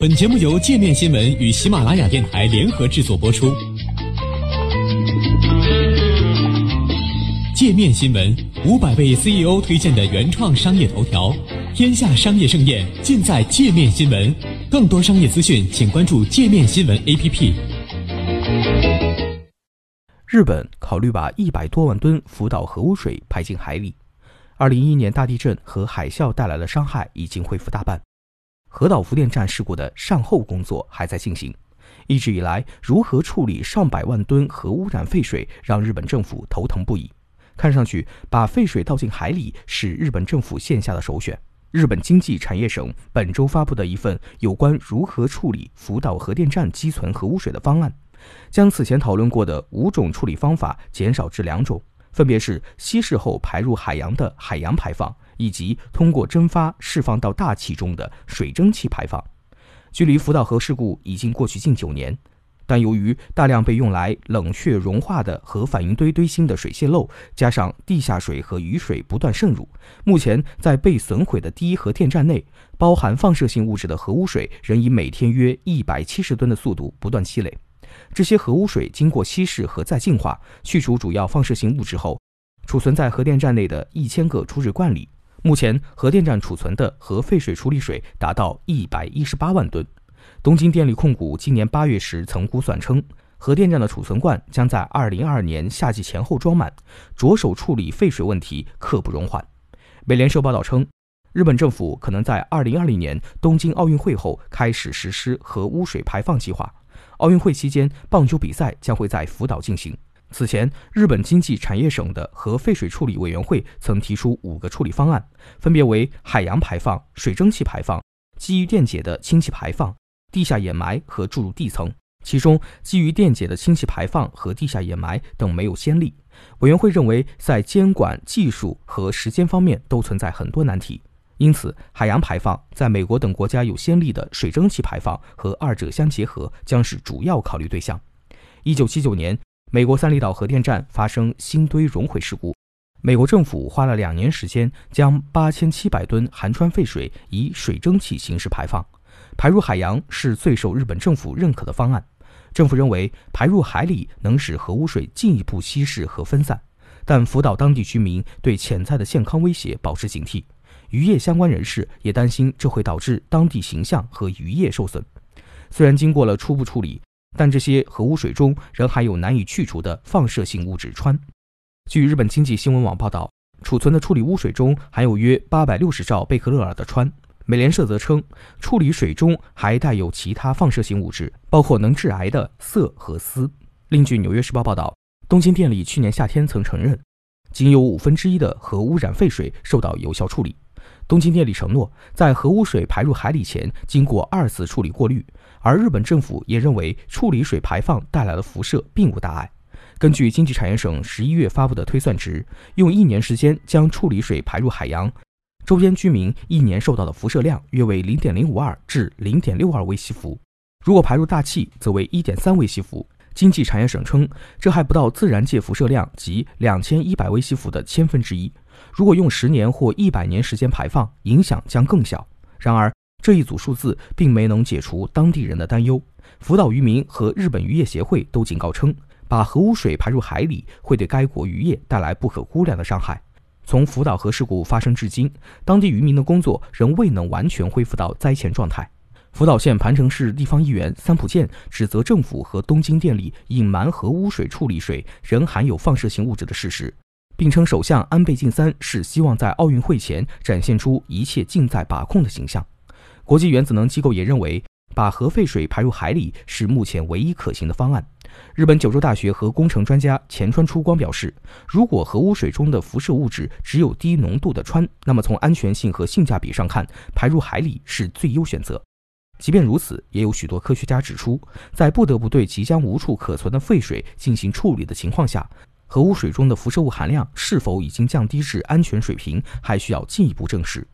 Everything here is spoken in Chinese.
本节目由界面新闻与喜马拉雅电台联合制作播出。界面新闻五百位 CEO 推荐的原创商业头条，天下商业盛宴尽在界面新闻。更多商业资讯，请关注界面新闻 APP。日本考虑把一百多万吨福岛核污水排进海里。二零一一年大地震和海啸带来的伤害已经恢复大半。核岛福电站事故的善后工作还在进行。一直以来，如何处理上百万吨核污染废水，让日本政府头疼不已。看上去，把废水倒进海里是日本政府线下的首选。日本经济产业省本周发布的一份有关如何处理福岛核电站积存核污水的方案，将此前讨论过的五种处理方法减少至两种，分别是稀释后排入海洋的海洋排放。以及通过蒸发释放到大气中的水蒸气排放。距离福岛核事故已经过去近九年，但由于大量被用来冷却融化的核反应堆堆芯的水泄漏，加上地下水和雨水不断渗入，目前在被损毁的第一核电站内，包含放射性物质的核污水仍以每天约一百七十吨的速度不断积累。这些核污水经过稀释和再净化，去除主要放射性物质后，储存在核电站内的一千个储水罐里。目前，核电站储存的核废水处理水达到一百一十八万吨。东京电力控股今年八月时曾估算称，核电站的储存罐将在二零二二年夏季前后装满，着手处理废水问题刻不容缓。美联社报道称，日本政府可能在二零二零年东京奥运会后开始实施核污水排放计划。奥运会期间，棒球比赛将会在福岛进行。此前，日本经济产业省的核废水处理委员会曾提出五个处理方案，分别为海洋排放、水蒸气排放、基于电解的氢气排放、地下掩埋和注入地层。其中，基于电解的氢气排放和地下掩埋等没有先例。委员会认为，在监管技术和时间方面都存在很多难题，因此，海洋排放在美国等国家有先例的水蒸气排放和二者相结合将是主要考虑对象。一九七九年。美国三里岛核电站发生新堆熔毁事故，美国政府花了两年时间，将八千七百吨含川废水以水蒸气形式排放，排入海洋是最受日本政府认可的方案。政府认为排入海里能使核污水进一步稀释和分散，但福岛当地居民对潜在的健康威胁保持警惕，渔业相关人士也担心这会导致当地形象和渔业受损。虽然经过了初步处理。但这些核污水中仍含有难以去除的放射性物质氚。据日本经济新闻网报道，储存的处理污水中含有约八百六十兆贝克勒尔的氚。美联社则称，处理水中还带有其他放射性物质，包括能致癌的铯和锶。另据《纽约时报》报道，东京电力去年夏天曾承认，仅有五分之一的核污染废水受到有效处理。东京电力承诺，在核污水排入海里前，经过二次处理过滤。而日本政府也认为，处理水排放带来的辐射并无大碍。根据经济产业省十一月发布的推算值，用一年时间将处理水排入海洋，周边居民一年受到的辐射量约为零点零五二至零点六二微西弗。如果排入大气，则为一点三微西弗。经济产业省称，这还不到自然界辐射量及两千一百微西弗的千分之一。如果用十年或一百年时间排放，影响将更小。然而，这一组数字并没能解除当地人的担忧。福岛渔民和日本渔业协会都警告称，把核污水排入海里会对该国渔业带来不可估量的伤害。从福岛核事故发生至今，当地渔民的工作仍未能完全恢复到灾前状态。福岛县盘城市地方议员三浦健指责政府和东京电力隐瞒核污水处理水仍含有放射性物质的事实，并称首相安倍晋三是希望在奥运会前展现出一切尽在把控的形象。国际原子能机构也认为，把核废水排入海里是目前唯一可行的方案。日本九州大学核工程专家前川出光表示，如果核污水中的辐射物质只有低浓度的氚，那么从安全性和性价比上看，排入海里是最优选择。即便如此，也有许多科学家指出，在不得不对即将无处可存的废水进行处理的情况下，核污水中的辐射物含量是否已经降低至安全水平，还需要进一步证实。